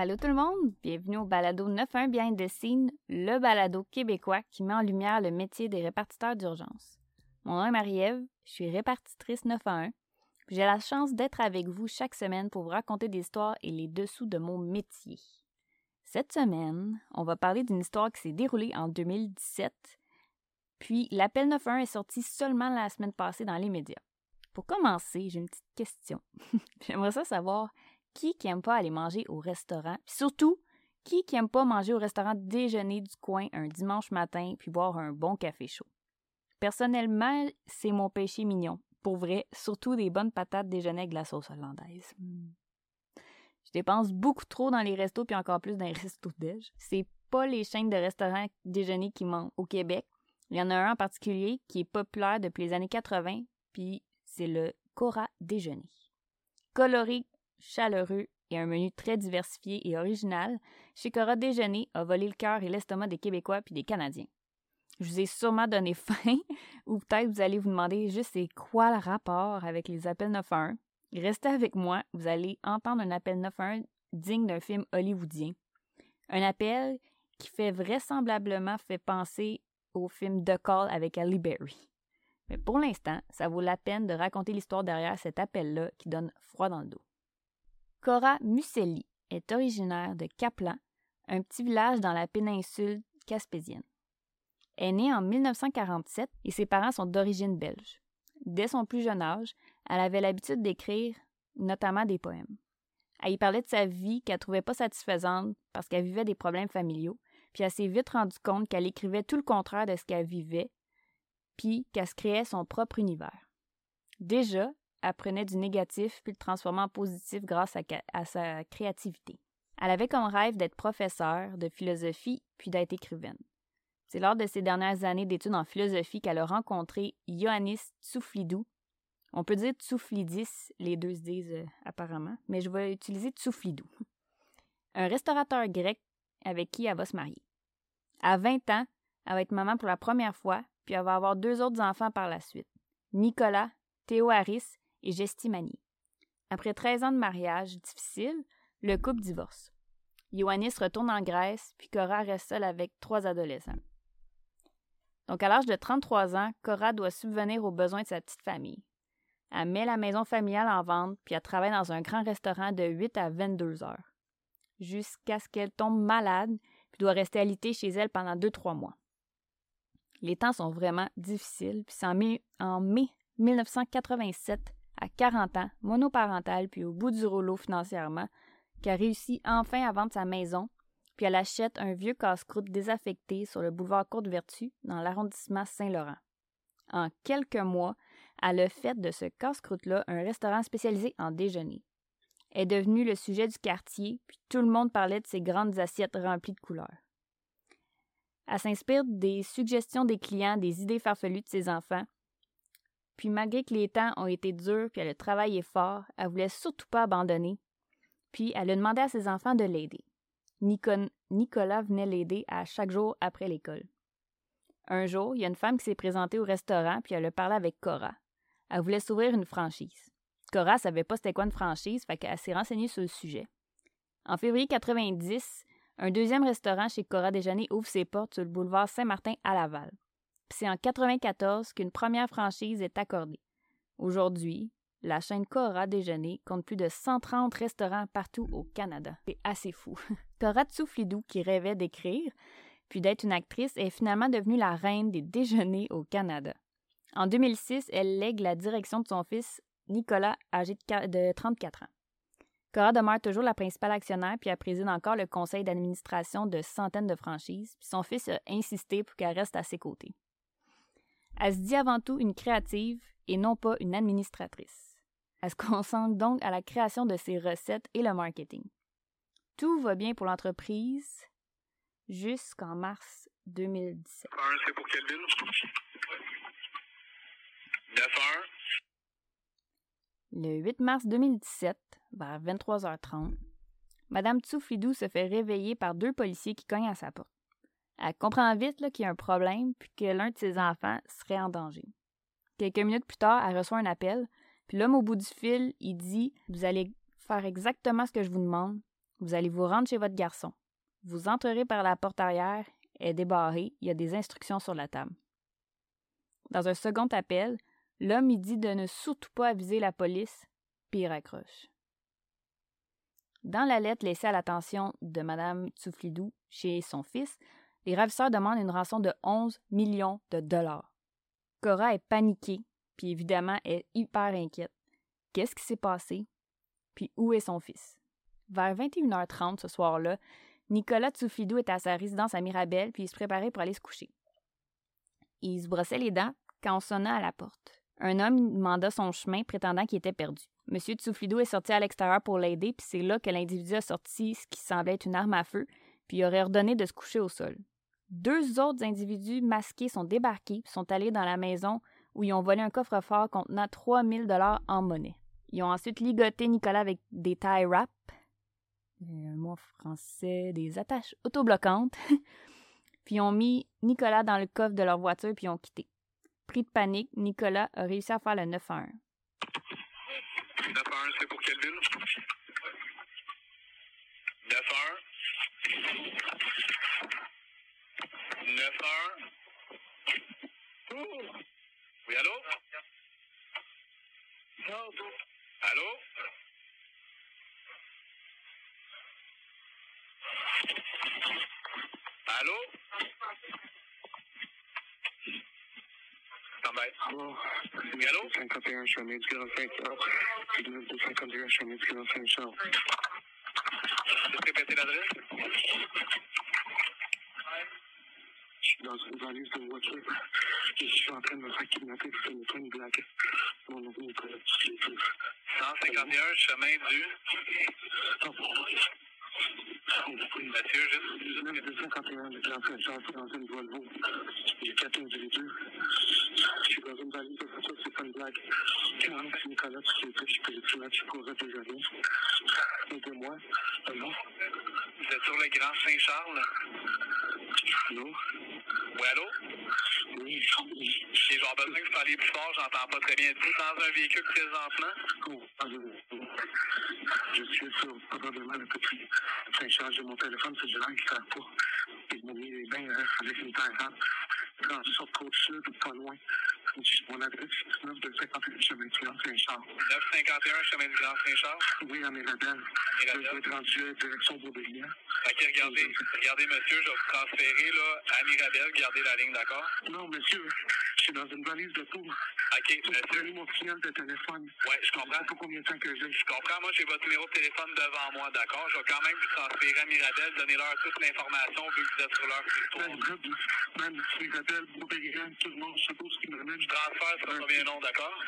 Allô tout le monde, bienvenue au balado 91 Behind the le balado québécois qui met en lumière le métier des répartiteurs d'urgence. Mon nom est Marie-Ève, je suis répartitrice 911. J'ai la chance d'être avec vous chaque semaine pour vous raconter des histoires et les dessous de mon métier. Cette semaine, on va parler d'une histoire qui s'est déroulée en 2017, puis l'appel 911 est sorti seulement la semaine passée dans les médias. Pour commencer, j'ai une petite question. J'aimerais ça savoir qui qui aime pas aller manger au restaurant? Puis surtout, qui qui aime pas manger au restaurant déjeuner du coin un dimanche matin puis boire un bon café chaud? Personnellement, c'est mon péché mignon. Pour vrai, surtout des bonnes patates déjeuner avec la sauce hollandaise. Hmm. Je dépense beaucoup trop dans les restos puis encore plus dans les restos déj. C'est pas les chaînes de restaurants déjeuner qui manquent au Québec. Il y en a un en particulier qui est populaire depuis les années 80, puis c'est le Cora Déjeuner. Coloré chaleureux et un menu très diversifié et original, chez Cora Déjeuner a volé le cœur et l'estomac des Québécois puis des Canadiens. Je vous ai sûrement donné faim, ou peut-être vous allez vous demander juste c'est quoi le rapport avec les appels 911. Restez avec moi, vous allez entendre un appel 911 digne d'un film hollywoodien. Un appel qui fait vraisemblablement fait penser au film The Call avec Ali Berry. Mais pour l'instant, ça vaut la peine de raconter l'histoire derrière cet appel-là qui donne froid dans le dos. Cora Muselli est originaire de Kaplan, un petit village dans la péninsule caspésienne. Elle est née en 1947 et ses parents sont d'origine belge. Dès son plus jeune âge, elle avait l'habitude d'écrire notamment des poèmes. Elle y parlait de sa vie qu'elle trouvait pas satisfaisante parce qu'elle vivait des problèmes familiaux, puis elle s'est vite rendue compte qu'elle écrivait tout le contraire de ce qu'elle vivait, puis qu'elle se créait son propre univers. Déjà, apprenait du négatif puis le transformait en positif grâce à, sa créativité. Elle avait comme rêve d'être professeure de philosophie puis d'être écrivaine. C'est lors de ses dernières années d'études en philosophie qu'elle a rencontré Ioannis Tsouflidou. On peut dire Tsouflidis, les deux se disent euh, apparemment, mais je vais utiliser Tsouflidou. Un restaurateur grec avec qui elle va se marier. À 20 ans, elle va être maman pour la première fois, puis elle va avoir deux autres enfants par la suite. Nicolas, Théo Harris et Gestimani. Après 13 ans de mariage difficile, le couple divorce. Ioannis retourne en Grèce, puis Cora reste seule avec trois adolescents. Donc, à l'âge de 33 ans, Cora doit subvenir aux besoins de sa petite famille. Elle met la maison familiale en vente, puis elle travaille dans un grand restaurant de 8 à 22 heures. Jusqu'à ce qu'elle tombe malade, puis doit rester alitée chez elle pendant 2-3 mois. Les temps sont vraiment difficiles, puis c'est en mai, en mai 1987 à 40 ans, monoparentale, puis au bout du rouleau financièrement, qui a réussi enfin à vendre sa maison, puis elle achète un vieux casse-croûte désaffecté sur le boulevard Côte-Vertu, dans l'arrondissement Saint-Laurent. En quelques mois, elle a fait de ce casse-croûte-là un restaurant spécialisé en déjeuner. Est devenue le sujet du quartier, puis tout le monde parlait de ses grandes assiettes remplies de couleurs. Elle s'inspire des suggestions des clients, des idées farfelues de ses enfants, puis malgré que les temps ont été durs, puis elle a travaillé fort, elle voulait surtout pas abandonner. Puis elle a demandé à ses enfants de l'aider. Nicolas venait l'aider à chaque jour après l'école. Un jour, il y a une femme qui s'est présentée au restaurant, puis elle a parlé avec Cora. Elle voulait s'ouvrir une franchise. Cora savait pas c'était quoi une franchise, fait qu'elle s'est renseignée sur le sujet. En février 90, un deuxième restaurant chez Cora Déjeuner ouvre ses portes sur le boulevard Saint-Martin à Laval c'est en 94 qu'une première franchise est accordée. Aujourd'hui, la chaîne Cora Déjeuner compte plus de 130 restaurants partout au Canada. C'est assez fou. Cora Tsouflidou, qui rêvait d'écrire, puis d'être une actrice, est finalement devenue la reine des déjeuners au Canada. En 2006, elle lègue la direction de son fils Nicolas, âgé de 34 ans. Cora demeure toujours la principale actionnaire, puis elle préside encore le conseil d'administration de centaines de franchises, puis son fils a insisté pour qu'elle reste à ses côtés. Elle se dit avant tout une créative et non pas une administratrice. Elle se concentre donc à la création de ses recettes et le marketing. Tout va bien pour l'entreprise jusqu'en mars 2017. c'est pour quelle ville? Le 8 mars 2017, vers 23h30, Madame Tsouflidou se fait réveiller par deux policiers qui cognent à sa porte. Elle comprend vite qu'il y a un problème puis que l'un de ses enfants serait en danger. Quelques minutes plus tard, elle reçoit un appel, puis l'homme au bout du fil, il dit Vous allez faire exactement ce que je vous demande. Vous allez vous rendre chez votre garçon. Vous entrerez par la porte arrière, elle est débarrée, il y a des instructions sur la table. Dans un second appel, l'homme il dit de ne surtout pas aviser la police, puis il raccroche. Dans la lettre laissée à l'attention de Mme Tsouflidou chez son fils, les ravisseurs demandent une rançon de 11 millions de dollars. Cora est paniquée, puis évidemment est hyper inquiète. Qu'est-ce qui s'est passé? Puis où est son fils? Vers 21h30 ce soir-là, Nicolas Tsouflidou est à sa résidence à Mirabel, puis il se préparait pour aller se coucher. Il se brossait les dents quand on sonna à la porte. Un homme demanda son chemin, prétendant qu'il était perdu. Monsieur Tsouflidou est sorti à l'extérieur pour l'aider, puis c'est là que l'individu a sorti ce qui semblait être une arme à feu, puis aurait ordonné de se coucher au sol deux autres individus masqués sont débarqués et sont allés dans la maison où ils ont volé un coffre-fort contenant 3000 dollars en monnaie. Ils ont ensuite ligoté Nicolas avec des tie wraps, euh, un mot français, des attaches autobloquantes, puis ont mis Nicolas dans le coffre de leur voiture puis ont quitté. Pris de panique, Nicolas a réussi à faire le 9-1. Allô? Allô? Oui, allô? 51 chemin du Grand Saint-Charles. 251 chemin du Grand Saint-Charles. Peux-tu répéter l'adresse? Je suis dans une valise de voiture. Je suis en train de me faire kidnapper pour une une blague. Mon nom est 151 chemin du... Mathieu, juste. 251 dans une Volvo. J'ai quatre individus. Je suis dans une valise c'est pas une blague. C'est Nicolas, tu sais, je peux le tuer, tu pourrais déjeuner. Aidez-moi. Allô? Vous êtes sur le Grand Saint-Charles? Allô? Oui, allô? Oui. J'ai besoin que vous parliez plus fort, j'entends pas très bien. Êtes-vous dans un véhicule présentement? Oh, je suis sur probablement le petit Saint-Charles. J'ai mon téléphone cellulaire qui ne sert pas. Ils m'ont mis les bains hein, avec une terre rendu sur Côte-Sud, pas loin. Mon adresse, c'est 9 de 51 chemin du Grand Saint-Charles. 951 chemin du Grand Saint-Charles? Oui, à Mirabel. Je vais être rendu à direction Beaubéliard. OK, regardez, regardez, monsieur, je vais vous transférer là, à Mirabel. Gardez la ligne, d'accord? Non, monsieur, je suis dans une valise de tour. OK, monsieur. mon signal de téléphone. Oui, je comprends. Pas combien de temps que j'ai. Je comprends. Moi, j'ai votre numéro de téléphone devant moi, d'accord? Je vais quand même vous transférer à Mirabel, donner leur toute l'information vu que vous êtes sur leur histoire. Même, Mirabel, Beaubéliard, tout le monde, je suppose ce qui me ramène. Je transfère, ça sera bien long, d'accord?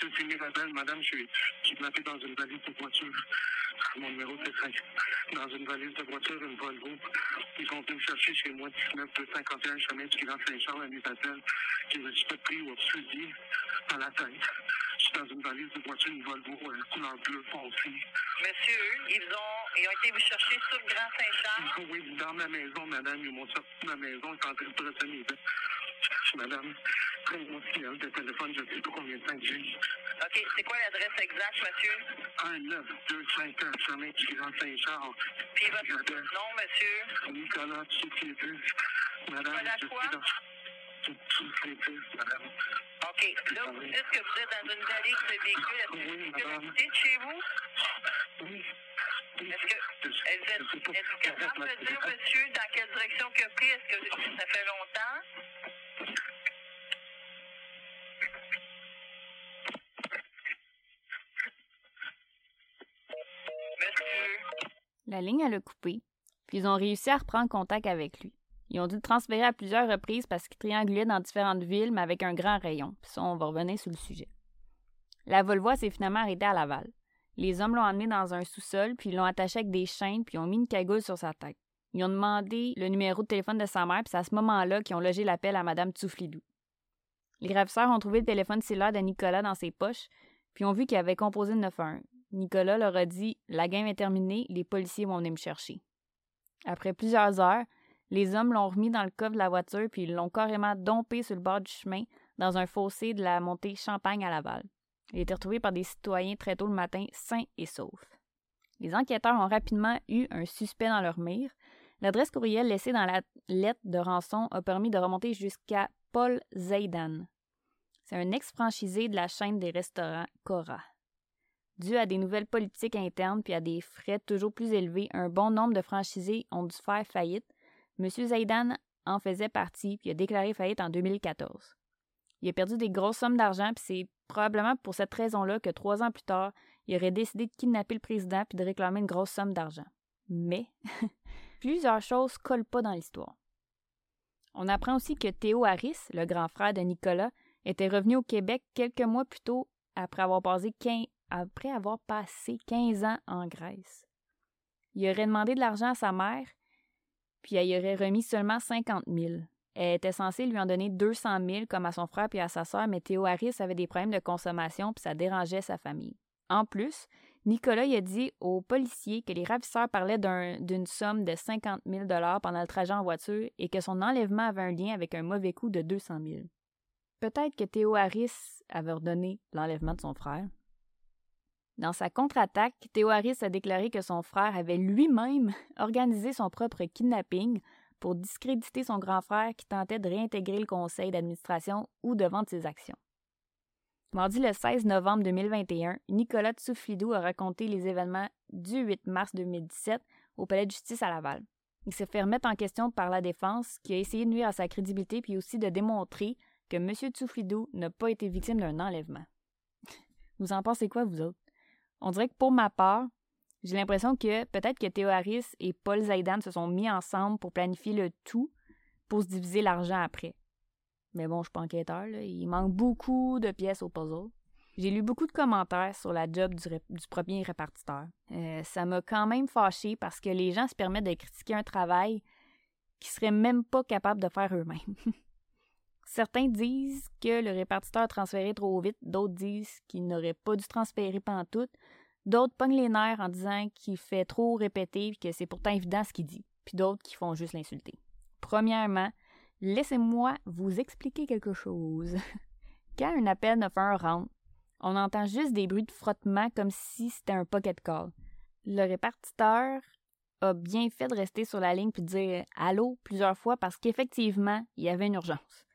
Je suis Mirabel, madame, je suis kidnappé dans une valise de voiture. Mon numéro, c'est 5. Dans une valise de voiture, une Volvo. Ils sont venus me chercher chez moi, 19 251 chemin du Grand Saint-Charles à Mirabel, qui me suis pris au fusil à la tête. Je suis dans une valise de voiture, une Volvo, couleur bleu foncé. Monsieur, ils ont, ils ont été vous chercher sur le Grand Saint-Charles? Oui, dans ma maison, madame. Ils m'ont sorti de ma maison, ils sont en train de Madame, prenez mon signal de téléphone, je ne sais pas combien de temps que j'ai. OK, c'est quoi l'adresse exacte, monsieur? 19251 chemin du Grand Saint-Charles. Puis votre nom, monsieur? Nicolas Tchikidis. Madame, Nicolas je quoi? dans... Madame. OK. Là, vous dites que vous êtes dans une vallée que le véhicule. Est-ce que quitté de chez vous? Oui. Est-ce que pas. que est capable de dire, monsieur, dans quelle direction a pris? Est-ce que ça fait longtemps? Monsieur. La ligne, elle a coupé, puis ils ont réussi à reprendre contact avec lui. Ils ont dû le transférer à plusieurs reprises parce qu'il triangulait dans différentes villes, mais avec un grand rayon. Puis ça, on va revenir sur le sujet. La Volvo s'est finalement arrêtée à Laval. Les hommes l'ont emmené dans un sous-sol, puis ils l'ont attaché avec des chaînes, puis ils ont mis une cagoule sur sa tête. Ils ont demandé le numéro de téléphone de sa mère, puis c'est à ce moment-là qu'ils ont logé l'appel à Mme Tsouflidou. Les ravisseurs ont trouvé le téléphone cellulaire de Nicolas dans ses poches, puis ont vu qu'il avait composé le 911. Nicolas leur a dit La game est terminée, les policiers vont venir me chercher. Après plusieurs heures, les hommes l'ont remis dans le coffre de la voiture puis ils l'ont carrément dompé sur le bord du chemin dans un fossé de la montée Champagne à Laval. Il a été retrouvé par des citoyens très tôt le matin, sain et sauf. Les enquêteurs ont rapidement eu un suspect dans leur mire. L'adresse courriel laissée dans la lettre de rançon a permis de remonter jusqu'à Paul Zaidan. C'est un ex-franchisé de la chaîne des restaurants Cora. Dû à des nouvelles politiques internes puis à des frais toujours plus élevés, un bon nombre de franchisés ont dû faire faillite. M. Zaidan en faisait partie puis a déclaré faillite en 2014. Il a perdu des grosses sommes d'argent puis c'est probablement pour cette raison-là que trois ans plus tard, il aurait décidé de kidnapper le président puis de réclamer une grosse somme d'argent. Mais plusieurs choses collent pas dans l'histoire. On apprend aussi que Théo Harris, le grand frère de Nicolas, était revenu au Québec quelques mois plus tôt après avoir passé 15, après avoir passé 15 ans en Grèce. Il aurait demandé de l'argent à sa mère, puis elle y aurait remis seulement 50 000. Était censée lui en donner 200 000 comme à son frère puis à sa sœur, mais Théo Harris avait des problèmes de consommation puis ça dérangeait sa famille. En plus, Nicolas y a dit aux policiers que les ravisseurs parlaient d'un- d'une somme de 50 000 pendant le trajet en voiture et que son enlèvement avait un lien avec un mauvais coup de 200 000. Peut-être que Théo Harris avait ordonné l'enlèvement de son frère. Dans sa contre-attaque, Théo Harris a déclaré que son frère avait lui-même organisé son propre kidnapping pour discréditer son grand frère qui tentait de réintégrer le conseil d'administration ou de vendre ses actions. Mardi le 16 novembre 2021, Nicolas Tsouflidou a raconté les événements du 8 mars 2017 au palais de justice à Laval. Il s'est fait remettre en question par la défense qui a essayé de nuire à sa crédibilité puis aussi de démontrer que M. Tsouflidou n'a pas été victime d'un enlèvement. Vous en pensez quoi, vous autres? On dirait que pour ma part, j'ai l'impression que peut-être que Théo Harris et Paul Zaidan se sont mis ensemble pour planifier le tout pour se diviser l'argent après. Mais bon, je suis pas enquêteur, il manque beaucoup de pièces au puzzle. J'ai lu beaucoup de commentaires sur la job du, premier répartiteur. Euh, ça m'a quand même fâché parce que les gens se permettent de critiquer un travail qu'ils seraient même pas capables de faire eux-mêmes. Certains disent que le répartiteur a transféré trop vite, d'autres disent qu'il n'aurait pas dû transférer pantoute, d'autres pognent les nerfs en disant qu'il fait trop répéter et que c'est pourtant évident ce qu'il dit, puis d'autres qui font juste l'insulter. Premièrement, laissez-moi vous expliquer quelque chose. Quand un appel 911 rentre, on entend juste des bruits de frottement comme si c'était un pocket call. Le répartiteur a bien fait de rester sur la ligne puis de dire allô plusieurs fois parce qu'effectivement, il y avait une urgence.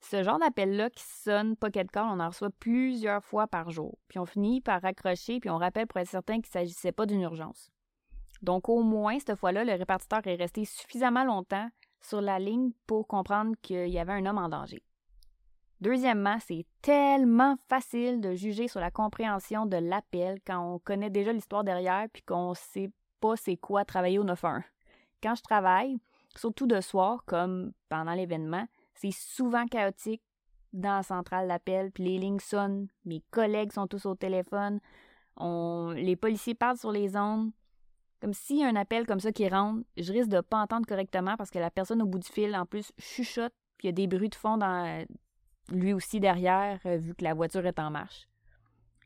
Ce genre d'appel-là qui sonne pocket call, on en reçoit plusieurs fois par jour. Puis on finit par raccrocher, puis on rappelle pour être certain qu'il ne s'agissait pas d'une urgence. Donc au moins, cette fois-là, le répartiteur est resté suffisamment longtemps sur la ligne pour comprendre qu'il y avait un homme en danger. Deuxièmement, c'est tellement facile de juger sur la compréhension de l'appel quand on connaît déjà l'histoire derrière puis qu'on sait pas c'est quoi travailler au 911. Quand je travaille, surtout de soir, comme pendant l'événement, c'est souvent chaotique dans la centrale d'appel, puis les lignes sonnent, mes collègues sont tous au téléphone, on, les policiers parlent sur les ondes. Comme s'il y a un appel comme ça qui rentre, je risque de pas entendre correctement parce que la personne au bout du fil, en plus, chuchote, puis il y a des bruits de fond dans lui aussi derrière, euh, vu que la voiture est en marche.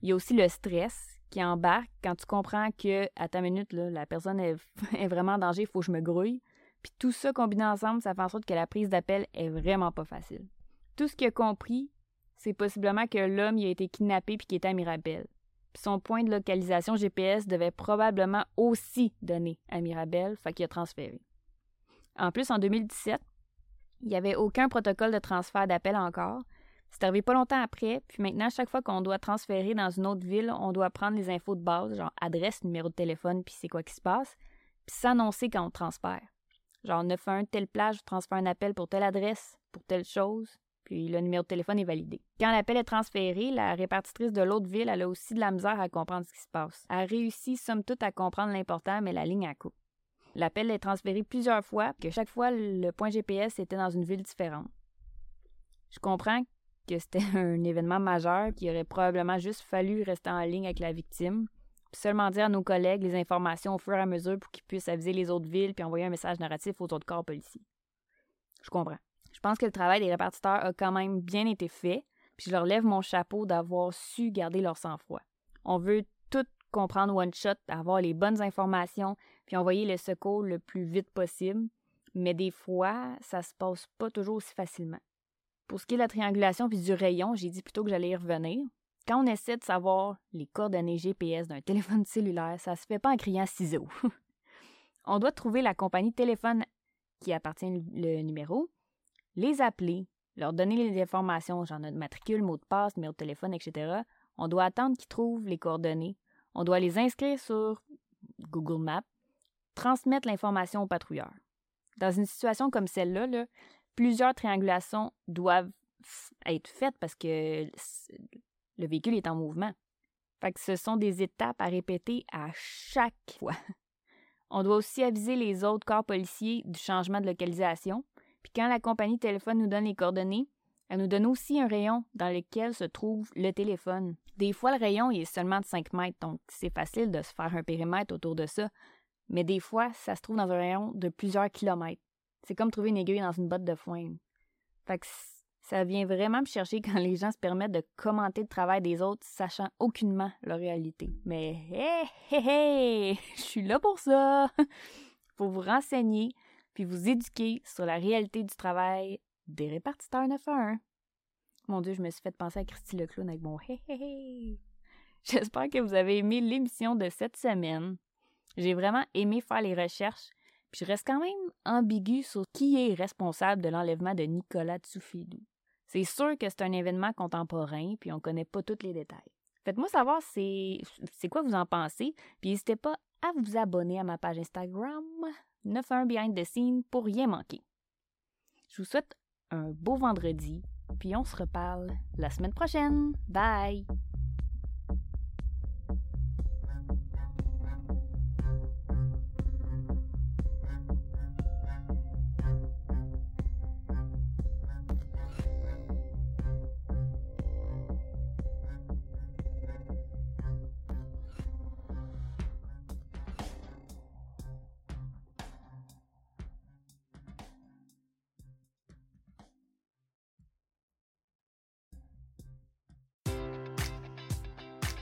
Il y a aussi le stress qui embarque quand tu comprends que, à ta minute, la personne est, est vraiment en danger, il faut que je me grouille. Puis tout ça combiné ensemble, ça fait en sorte que la prise d'appel est vraiment pas facile. Tout ce qu'il a compris, c'est possiblement que l'homme a été kidnappé puis qu'il était à Mirabel. Puis son point de localisation GPS devait probablement aussi donner à Mirabel, fait qu'il a transféré. En plus, en 2017, Il n'y avait aucun protocole de transfert d'appel encore. C'est arrivé pas longtemps après, puis maintenant, chaque fois qu'on doit transférer dans une autre ville, on doit prendre les infos de base, genre adresse, numéro de téléphone, puis c'est quoi qui se passe, puis s'annoncer quand on transfère. Genre 91 telle plage, je transfère un appel pour telle adresse, pour telle chose, puis le numéro de téléphone est validé. Quand l'appel est transféré, la répartitrice de l'autre ville, a aussi de la misère à comprendre ce qui se passe. Elle réussit, somme toute, à comprendre l'important, mais la ligne à coupe. L'appel est transféré plusieurs fois, que chaque fois, le point GPS était dans une ville différente. Je comprends que c'était un événement majeur, qu'il aurait probablement juste fallu rester en ligne avec la victime, seulement dire à nos collègues les informations au fur et à mesure pour qu'ils puissent aviser les autres villes puis envoyer un message narratif aux autres corps policiers. Je comprends. Je pense que le travail des répartiteurs a quand même bien été fait, puis je leur lève mon chapeau d'avoir su garder leur sang-froid. On veut tout comprendre one shot, avoir les bonnes informations, puis envoyer le secours le plus vite possible, mais des fois, ça se passe pas toujours aussi facilement. Pour ce qui est de la triangulation puis du rayon, j'ai dit plutôt que j'allais y revenir. Quand on essaie de savoir les coordonnées GPS d'un téléphone cellulaire, ça se fait pas en criant ciseaux. on doit trouver la compagnie de téléphone qui appartient le numéro, les appeler, leur donner les informations, genre notre matricule, mot de passe, numéro de téléphone, etc. On doit attendre qu'ils trouvent les coordonnées. On doit les inscrire sur Google Maps, transmettre l'information au patrouilleur. Dans une situation comme celle-là, plusieurs triangulations doivent être faites parce que le véhicule est en mouvement. Fait que ce sont des étapes à répéter à chaque fois. On doit aussi aviser les autres corps policiers du changement de localisation. Puis quand la compagnie téléphone nous donne les coordonnées, elle nous donne aussi un rayon dans lequel se trouve le téléphone. Des fois, le rayon est seulement de 5 mètres, donc c'est facile de se faire un périmètre autour de ça. Mais des fois, ça se trouve dans un rayon de plusieurs kilomètres. C'est comme trouver une aiguille dans une botte de foin. Fait que ça vient vraiment me chercher quand les gens se permettent de commenter le travail des autres, sachant aucunement leur réalité. Mais hé, hé, hé, je suis là pour ça! pour vous renseigner, puis vous éduquer sur la réalité du travail des répartiteurs 911. Mon Dieu, je me suis fait penser à Christy le clown avec mon hé, hé, hé! J'espère que vous avez aimé l'émission de cette semaine. J'ai vraiment aimé faire les recherches puis je reste quand même ambigu sur qui est responsable de l'enlèvement de Nicolas Tsoufidou. C'est sûr que c'est un événement contemporain, puis on ne connaît pas tous les détails. Faites-moi savoir c'est quoi vous en pensez, puis n'hésitez pas à vous abonner à ma page Instagram 91 Behind the Scene pour rien manquer. Je vous souhaite un beau vendredi, puis on se reparle la semaine prochaine. Bye!